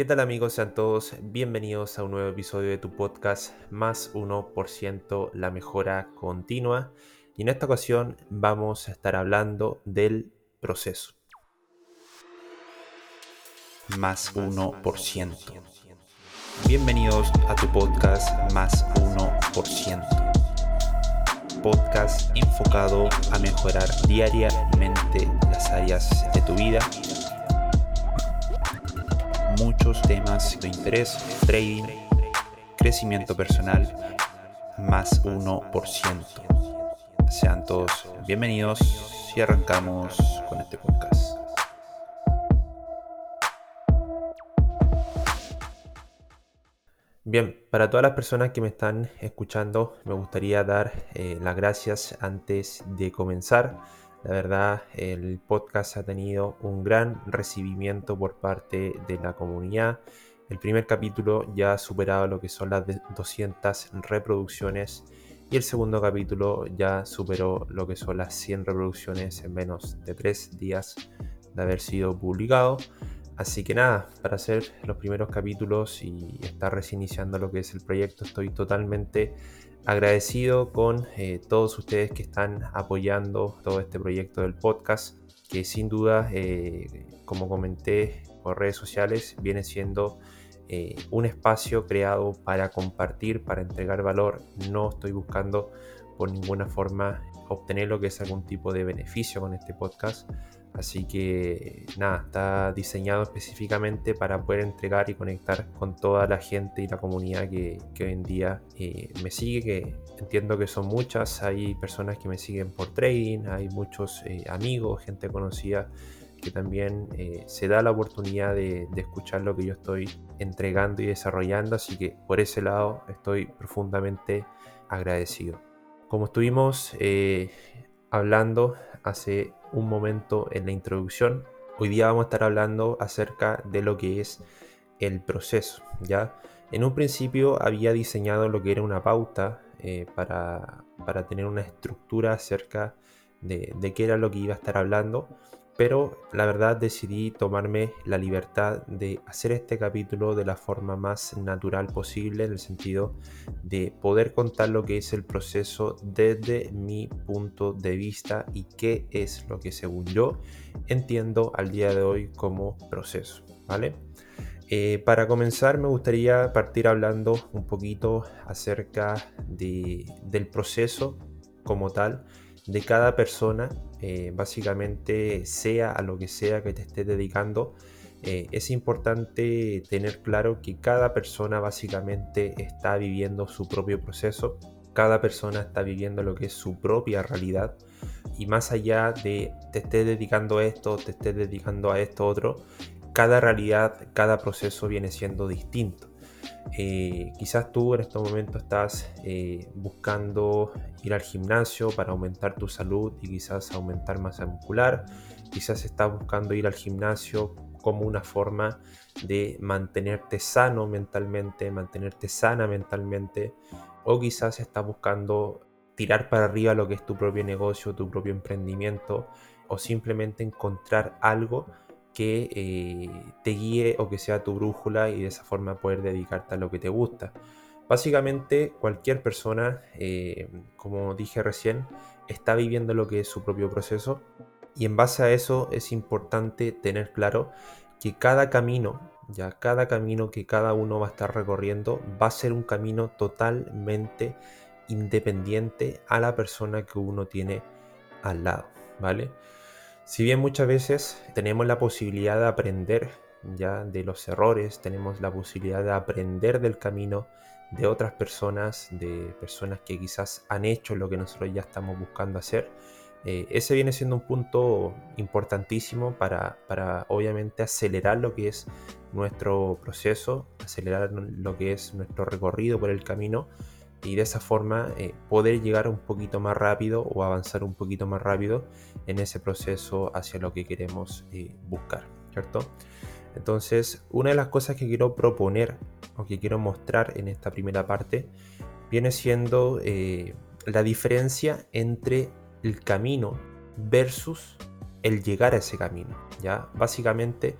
¿Qué tal amigos? Sean todos bienvenidos a un nuevo episodio de tu podcast Más 1% la mejora continua. Y en esta ocasión vamos a estar hablando del proceso. Más 1%. Bienvenidos a tu podcast Más 1%. Podcast enfocado a mejorar diariamente las áreas de tu vida muchos temas de interés, trading, crecimiento personal, más 1%. Sean todos bienvenidos y arrancamos con este podcast. Bien, para todas las personas que me están escuchando, me gustaría dar eh, las gracias antes de comenzar la verdad, el podcast ha tenido un gran recibimiento por parte de la comunidad. El primer capítulo ya ha superado lo que son las 200 reproducciones y el segundo capítulo ya superó lo que son las 100 reproducciones en menos de 3 días de haber sido publicado. Así que nada, para hacer los primeros capítulos y estar recién iniciando lo que es el proyecto, estoy totalmente agradecido con eh, todos ustedes que están apoyando todo este proyecto del podcast, que sin duda, eh, como comenté por redes sociales, viene siendo eh, un espacio creado para compartir, para entregar valor. No estoy buscando por ninguna forma obtener lo que es algún tipo de beneficio con este podcast Así que nada, está diseñado específicamente para poder entregar y conectar con toda la gente y la comunidad que, hoy en día eh, me sigue, que entiendo que son muchas. Hay personas que me siguen por trading, hay muchos eh, amigos, gente conocida que también eh, se da la oportunidad de, de, escuchar lo que yo estoy entregando y desarrollando. Así que por ese lado estoy profundamente agradecido. Como estuvimos hablando hace un momento en la introducción, hoy día vamos a estar hablando acerca de lo que es el proceso. ¿ya? En un principio había diseñado lo que era una pauta eh, para, para, tener una estructura acerca de, de qué era lo que iba a estar hablando pero la verdad decidí tomarme la libertad de hacer este capítulo de la forma más natural posible, en el sentido de poder contar lo que es el proceso desde mi punto de vista y qué es lo que según yo entiendo al día de hoy como proceso, ¿vale? Eh, para comenzar me gustaría partir hablando un poquito acerca del proceso como tal de cada persona, eh, básicamente sea a lo que sea que te estés dedicando, eh, es importante tener claro que cada persona básicamente está viviendo su propio proceso, cada persona está viviendo lo que es su propia realidad y más allá de te estés dedicando a esto, te estés dedicando a esto otro, cada realidad, cada proceso viene siendo distinto. Eh, quizás tú en este momento estás eh, buscando ir al gimnasio para aumentar tu salud y quizás aumentar masa muscular. Quizás estás buscando ir al gimnasio como una forma de mantenerte sano mentalmente, mantenerte sana mentalmente. O quizás estás buscando tirar para arriba lo que es tu propio negocio, tu propio emprendimiento. O simplemente encontrar algo que eh, te guíe o que sea tu brújula y de esa forma poder dedicarte a lo que te gusta. Básicamente cualquier persona, eh, como dije recién, está viviendo lo que es su propio proceso y en base a eso es importante tener claro que cada camino, ya cada camino que cada uno va a estar recorriendo va a ser un camino totalmente independiente a la persona que uno tiene al lado, ¿vale? Si bien muchas veces tenemos la posibilidad de aprender ya de los errores, tenemos la posibilidad de aprender del camino de otras personas, de personas que quizás han hecho lo que nosotros ya estamos buscando hacer, eh, ese viene siendo un punto importantísimo para, para, obviamente acelerar lo que es nuestro proceso, acelerar lo que es nuestro recorrido por el camino y de esa forma eh, poder llegar un poquito más rápido o avanzar un poquito más rápido en ese proceso hacia lo que queremos eh, buscar, ¿cierto? Entonces, una de las cosas que quiero proponer o que quiero mostrar en esta primera parte viene siendo eh, la diferencia entre el camino versus el llegar a ese camino, ¿ya? Básicamente,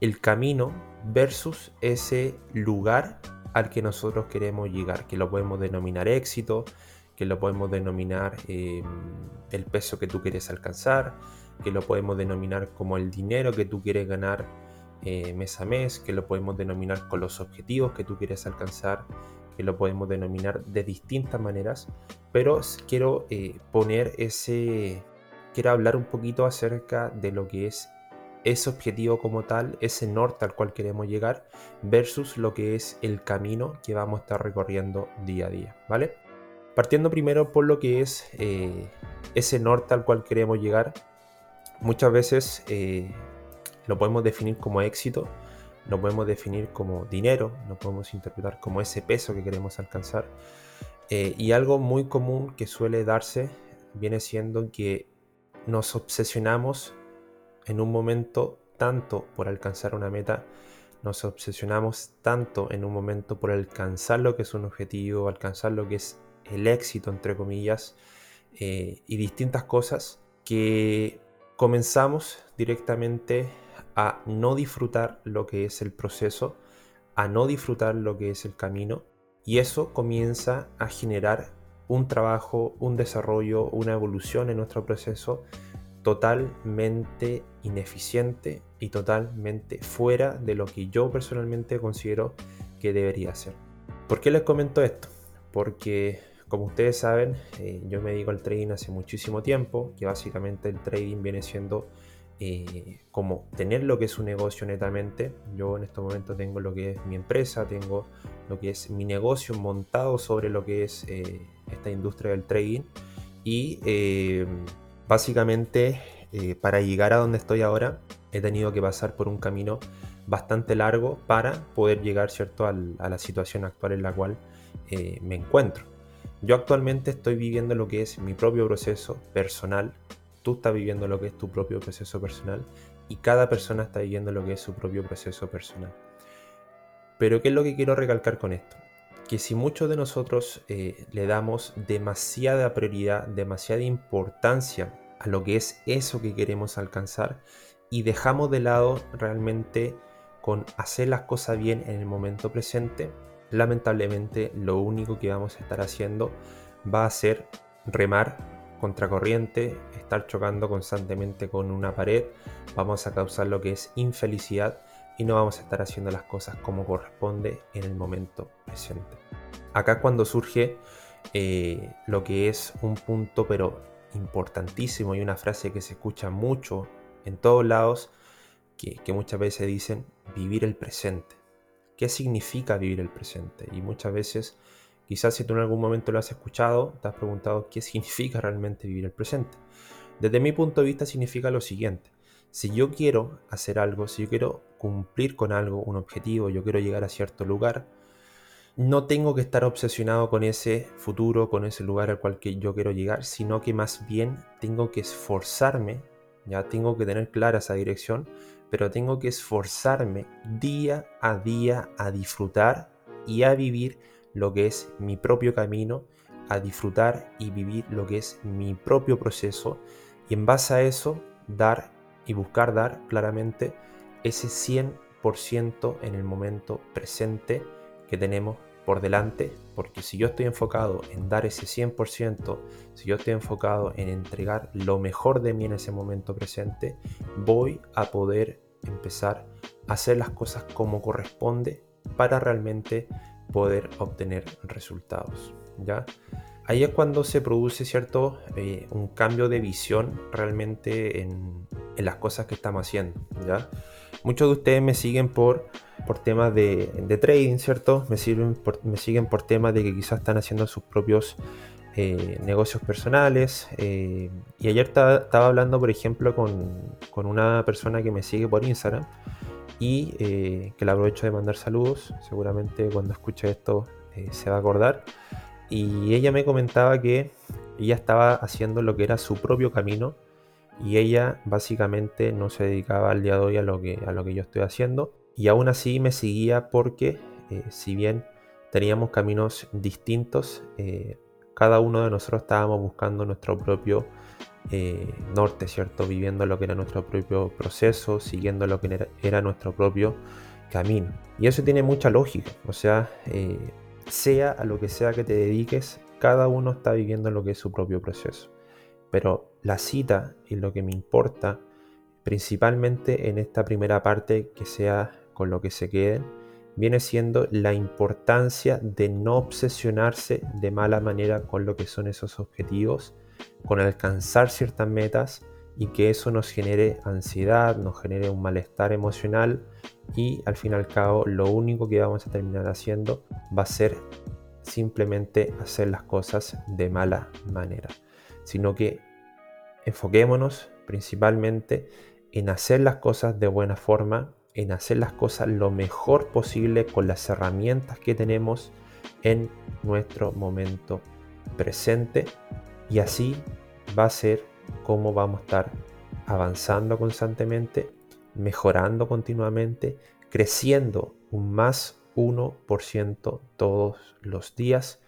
el camino versus ese lugar al que nosotros queremos llegar, que lo podemos denominar éxito, que lo podemos denominar em, el peso que tú quieres alcanzar, que lo podemos denominar como el dinero que tú quieres ganar eh, mes a mes, que lo podemos denominar con los objetivos que tú quieres alcanzar, que lo podemos denominar de distintas maneras, pero quiero eh, poner ese, quiero hablar un poquito acerca de lo que es ese objetivo como tal, ese norte al cual queremos llegar, versus lo que es el camino que vamos a estar recorriendo día a día, ¿vale? Partiendo primero por lo que es eh, ese norte al cual queremos llegar, muchas veces eh, lo podemos definir como éxito, lo podemos definir como dinero, lo podemos interpretar como ese peso que queremos alcanzar. Eh, y algo muy común que suele darse viene siendo que nos obsesionamos en un momento tanto por alcanzar una meta, nos obsesionamos tanto en un momento por alcanzar lo que es un objetivo, alcanzar lo que es el éxito, entre comillas, eh, y distintas cosas, que comenzamos directamente a no disfrutar lo que es el proceso, a no disfrutar lo que es el camino, y eso comienza a generar un trabajo, un desarrollo, una evolución en nuestro proceso totalmente ineficiente y totalmente fuera de lo que yo personalmente considero que debería ser. ¿Por qué les comento esto? Porque como ustedes saben, eh, yo me dedico al trading hace muchísimo tiempo, que básicamente el trading viene siendo eh, como tener lo que es un negocio netamente. Yo en estos momentos tengo lo que es mi empresa, tengo lo que es mi negocio montado sobre lo que es eh, esta industria del trading y básicamente para llegar a donde estoy ahora he tenido que pasar por un camino bastante largo para poder llegar ¿cierto? a la situación actual en la cual me encuentro. Yo actualmente estoy viviendo lo que es mi propio proceso personal, tú estás viviendo lo que es tu propio proceso personal y cada persona está viviendo lo que es su propio proceso personal. Pero ¿qué es lo que quiero recalcar con esto? Que si muchos de nosotros eh, le damos demasiada prioridad, demasiada importancia a lo que es eso que queremos alcanzar y dejamos de lado realmente con hacer las cosas bien en el momento presente, lamentablemente lo único que vamos a estar haciendo va a ser remar contracorriente, estar chocando constantemente con una pared, vamos a causar lo que es infelicidad y no vamos a estar haciendo las cosas como corresponde en el momento presente. Acá cuando surge eh, lo que es un punto pero importantísimo y una frase que se escucha mucho en todos lados, que muchas veces dicen vivir el presente qué significa vivir el presente. Y muchas veces, quizás si tú en algún momento lo has escuchado, te has preguntado qué significa realmente vivir el presente. Desde mi punto de vista significa lo siguiente. Si yo quiero hacer algo, si yo quiero cumplir con algo, un objetivo, yo quiero llegar a cierto lugar, no tengo que estar obsesionado con ese futuro, con ese lugar al cual yo quiero llegar, sino que más bien tengo que esforzarme, ya tengo que tener clara esa dirección pero tengo que esforzarme día a día a disfrutar y a vivir lo que es mi propio camino, a disfrutar y vivir lo que es mi propio proceso y en base a eso dar y buscar dar claramente ese 100% en el momento presente que tenemos por delante, porque si yo estoy enfocado en dar ese 100%, si yo estoy enfocado en entregar lo mejor de mí en ese momento presente, voy a poder empezar a hacer las cosas como corresponde para realmente poder obtener resultados. ¿ya? Ahí es cuando se produce cierto eh, un cambio de visión realmente en, las cosas que estamos haciendo. Muchos de ustedes me siguen por por temas de, trading, ¿cierto? Me, me siguen por temas de que quizás están haciendo sus propios eh, negocios personales. Eh, y ayer estaba hablando, por ejemplo, con, una persona que me sigue por Instagram y que le aprovecho de mandar saludos. Seguramente cuando escuche esto se va a acordar. Y ella me comentaba que ella estaba haciendo lo que era su propio camino y ella básicamente no se dedicaba al día de hoy a lo que, a lo que yo estoy haciendo y aún así me seguía porque, eh, si bien teníamos caminos distintos, eh, cada uno de nosotros estábamos buscando nuestro propio eh, norte, ¿cierto? Viviendo lo que era nuestro propio proceso, siguiendo lo que era, nuestro propio camino. Y eso tiene mucha lógica, o sea, sea a lo que sea que te dediques, cada uno está viviendo lo que es su propio proceso. Pero la cita y lo que me importa, principalmente en esta primera parte que sea con lo que se queden, viene siendo la importancia de no obsesionarse de mala manera con lo que son esos objetivos, con alcanzar ciertas metas y que eso nos genere ansiedad, nos genere un malestar emocional y al fin y al cabo lo único que vamos a terminar haciendo va a ser simplemente hacer las cosas de mala manera, sino que enfoquémonos principalmente en hacer las cosas de buena forma en hacer las cosas lo mejor posible con las herramientas que tenemos en nuestro momento presente y así va a ser como vamos a estar avanzando constantemente, mejorando continuamente, creciendo un más 1% todos los días,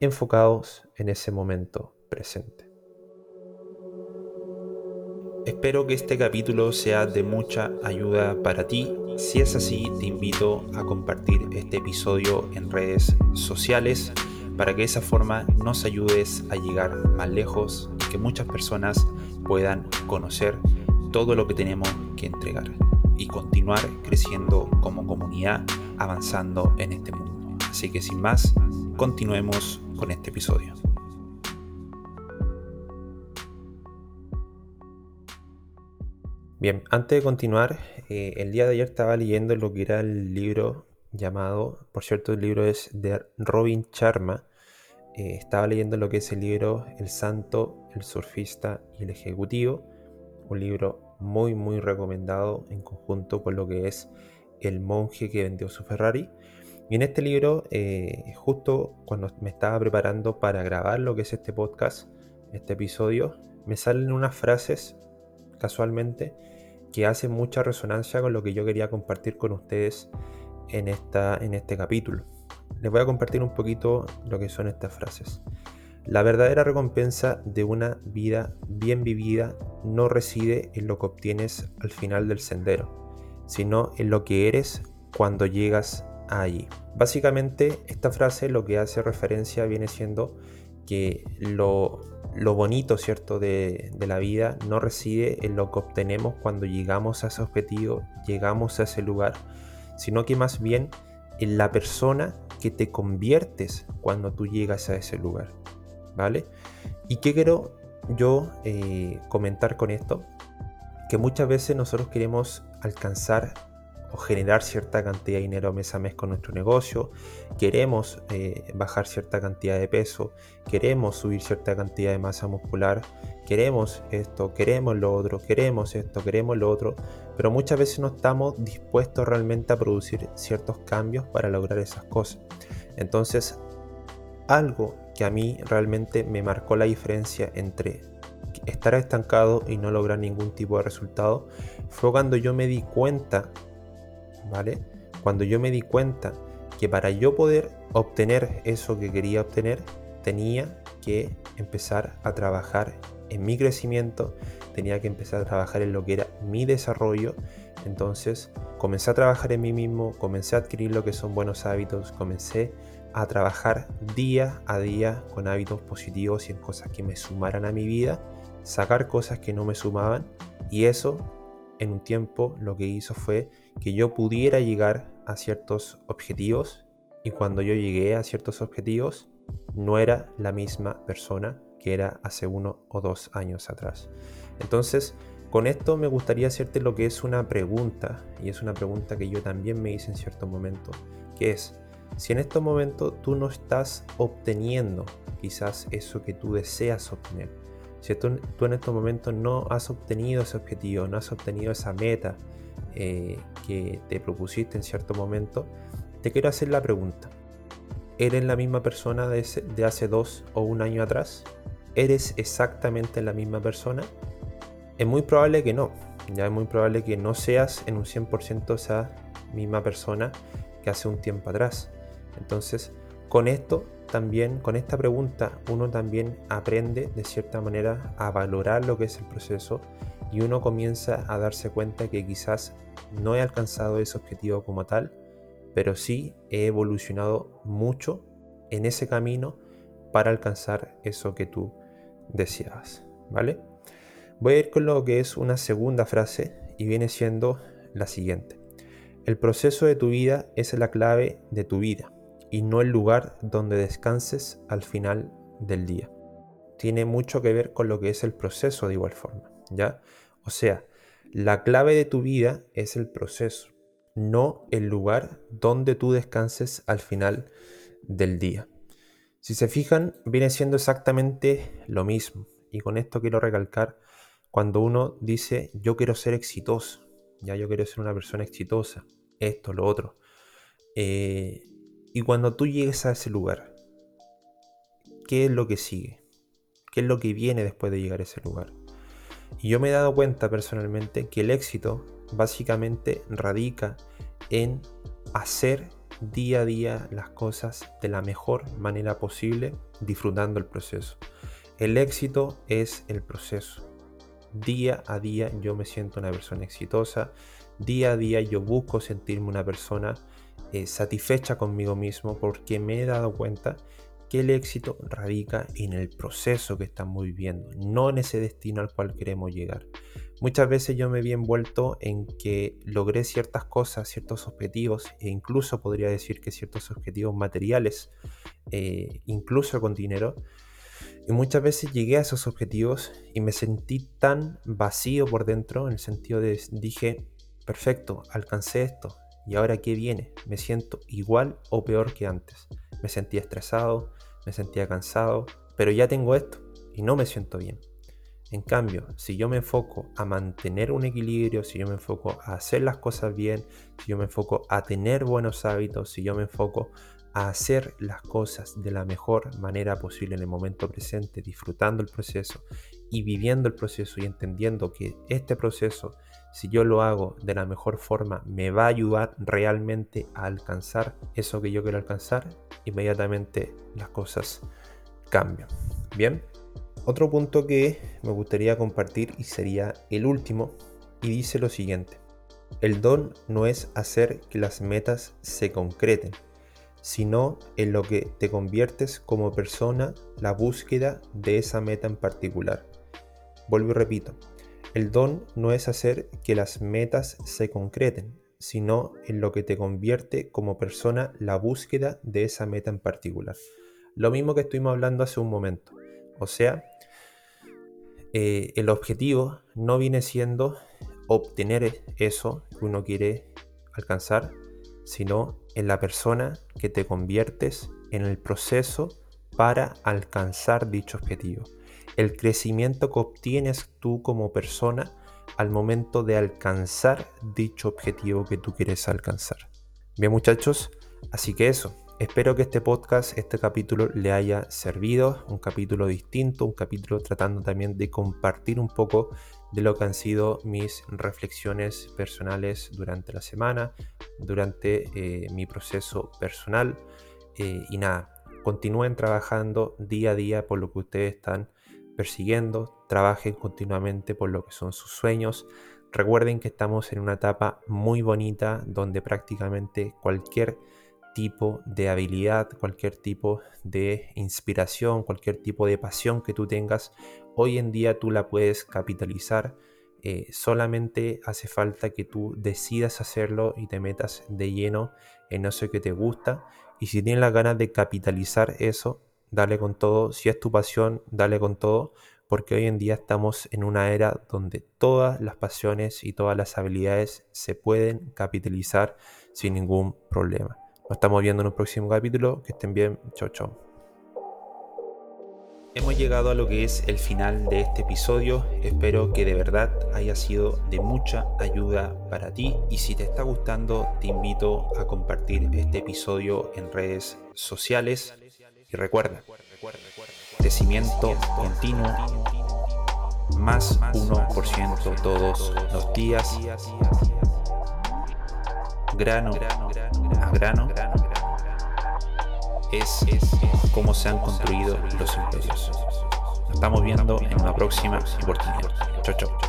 enfocados en ese momento presente. Espero que este capítulo sea de mucha ayuda para ti. Si es así, te invito a compartir este episodio en redes sociales para que de esa forma nos ayudes a llegar más lejos y que muchas personas puedan conocer todo lo que tenemos que entregar y continuar creciendo como comunidad, avanzando en este mundo. Así que sin más, continuemos con este episodio. Bien, antes de continuar, eh, el día de ayer estaba leyendo lo que era el libro llamado, por cierto, el libro es de Robin Sharma. Eh, estaba leyendo lo que es el libro El Santo, el Surfista y el Ejecutivo. Un libro muy, muy recomendado en conjunto con lo que es El monje que vendió su Ferrari. Y en este libro, eh, justo cuando me estaba preparando para grabar lo que es este podcast, este episodio, me salen unas frases casualmente que hace mucha resonancia con lo que yo quería compartir con ustedes en, esta, en este capítulo. Les voy a compartir un poquito lo que son estas frases. La verdadera recompensa de una vida bien vivida no reside en lo que obtienes al final del sendero, sino en lo que eres cuando llegas allí. Básicamente esta frase lo que hace referencia viene siendo que lo bonito, ¿cierto?, de, la vida no reside en lo que obtenemos cuando llegamos a ese objetivo, llegamos a ese lugar, sino que más bien en la persona que te conviertes cuando tú llegas a ese lugar, ¿vale? ¿Y qué quiero yo eh, comentar con esto? Que muchas veces nosotros queremos alcanzar o generar cierta cantidad de dinero mes a mes con nuestro negocio, queremos eh, bajar cierta cantidad de peso, queremos subir cierta cantidad de masa muscular, queremos esto, queremos lo otro, queremos esto, queremos lo otro, pero muchas veces no estamos dispuestos realmente a producir ciertos cambios para lograr esas cosas. Entonces, algo que a mí realmente me marcó la diferencia entre estar estancado y no lograr ningún tipo de resultado fue cuando yo me di cuenta ¿vale? Cuando yo me di cuenta que para yo poder obtener eso que quería obtener, tenía que empezar a trabajar en mi crecimiento, tenía que empezar a trabajar en lo que era mi desarrollo. Entonces comencé a trabajar en mí mismo, comencé a adquirir lo que son buenos hábitos, comencé a trabajar día a día con hábitos positivos y en cosas que me sumaran a mi vida, sacar cosas que no me sumaban y eso en un tiempo lo que hizo fue que yo pudiera llegar a ciertos objetivos y cuando yo llegué a ciertos objetivos no era la misma persona que era hace uno o dos años atrás. Entonces, con esto me gustaría hacerte lo que es una pregunta, y es una pregunta que yo también me hice en cierto momento, que es, si en estos momentos tú no estás obteniendo quizás eso que tú deseas obtener, si tú, en estos momentos no has obtenido ese objetivo, no has obtenido esa meta eh, que te propusiste en cierto momento, te quiero hacer la pregunta. ¿Eres la misma persona de, hace dos o un año atrás? ¿Eres exactamente la misma persona? Es muy probable que no. Ya es muy probable que no seas en un 100% esa misma persona que hace un tiempo atrás. Entonces, con esto también, con esta pregunta, uno también aprende de cierta manera a valorar lo que es el proceso y uno comienza a darse cuenta que quizás no he alcanzado ese objetivo como tal, pero sí he evolucionado mucho en ese camino para alcanzar eso que tú deseabas, ¿vale? Voy a ir con lo que es una segunda frase y viene siendo la siguiente. El proceso de tu vida es la clave de tu vida y no el lugar donde descanses al final del día. Tiene mucho que ver con lo que es el proceso de igual forma, ¿ya? O sea, la clave de tu vida es el proceso, no el lugar donde tú descanses al final del día. Si se fijan, viene siendo exactamente lo mismo. Y con esto quiero recalcar cuando uno dice yo quiero ser exitoso, ya yo quiero ser una persona exitosa, esto, lo otro. Eh, y cuando tú llegues a ese lugar, ¿qué es lo que sigue? ¿Qué es lo que viene después de llegar a ese lugar? Y yo me he dado cuenta personalmente que el éxito básicamente radica en hacer día a día las cosas de la mejor manera posible, disfrutando el proceso. El éxito es el proceso. Día a día yo me siento una persona exitosa, día a día yo busco sentirme una persona eh, satisfecha conmigo mismo porque me he dado cuenta que el éxito radica en el proceso que estamos viviendo, no en ese destino al cual queremos llegar. Muchas veces yo me vi envuelto en que logré ciertas cosas, ciertos objetivos, e incluso podría decir que ciertos objetivos materiales, eh, incluso con dinero. Y muchas veces llegué a esos objetivos y me sentí tan vacío por dentro, en el sentido de dije, perfecto, alcancé esto, ¿y ahora qué viene? Me siento igual o peor que antes. Me sentía estresado, me sentía cansado, pero ya tengo esto y no me siento bien. En cambio, si yo me enfoco a mantener un equilibrio, si yo me enfoco a hacer las cosas bien, si yo me enfoco a tener buenos hábitos, si yo me enfoco a hacer las cosas de la mejor manera posible en el momento presente, disfrutando el proceso y viviendo el proceso y entendiendo que este proceso, si yo lo hago de la mejor forma, me va a ayudar realmente a alcanzar eso que yo quiero alcanzar, inmediatamente las cosas cambian. Bien. Otro punto que me gustaría compartir y sería el último y dice lo siguiente. El don no es hacer que las metas se concreten, sino en lo que te conviertes como persona, la búsqueda de esa meta en particular. Vuelvo y repito, el don no es hacer que las metas se concreten, sino en lo que te convierte como persona la búsqueda de esa meta en particular. Lo mismo que estuvimos hablando hace un momento. O sea, eh, el objetivo no viene siendo obtener eso que uno quiere alcanzar, sino en la persona que te conviertes en el proceso para alcanzar dicho objetivo. El crecimiento que obtienes tú como persona al momento de alcanzar dicho objetivo que tú quieres alcanzar. Bien muchachos, así que eso, Espero que este podcast, este capítulo le haya servido, un capítulo distinto, un capítulo tratando también de compartir un poco de lo que han sido mis reflexiones personales durante la semana, durante eh, mi proceso personal. Eh, y nada, continúen trabajando día a día por lo que ustedes están persiguiendo, trabajen continuamente por lo que son sus sueños. Recuerden que estamos en una etapa muy bonita donde prácticamente cualquier tipo de habilidad, cualquier tipo de inspiración, cualquier tipo de pasión que tú tengas, hoy en día tú la puedes capitalizar. Eh, solamente hace falta que tú decidas hacerlo y te metas de lleno en eso que te gusta. Y si tienes las ganas de capitalizar eso, dale con todo. Si es tu pasión, dale con todo. Porque hoy en día estamos en una era donde todas las pasiones y todas las habilidades se pueden capitalizar sin ningún problema. Nos estamos viendo en un próximo capítulo. Que estén bien. Chao, chao. Hemos llegado a lo que es el final de este episodio. Espero que de verdad haya sido de mucha ayuda para ti. Y si te está gustando, te invito a compartir este episodio en redes sociales. Y recuerda, crecimiento continuo, más 1% todos los días grano a grano, es cómo se han construido los imperios. Nos estamos viendo en una próxima oportunidad. Chao, chao.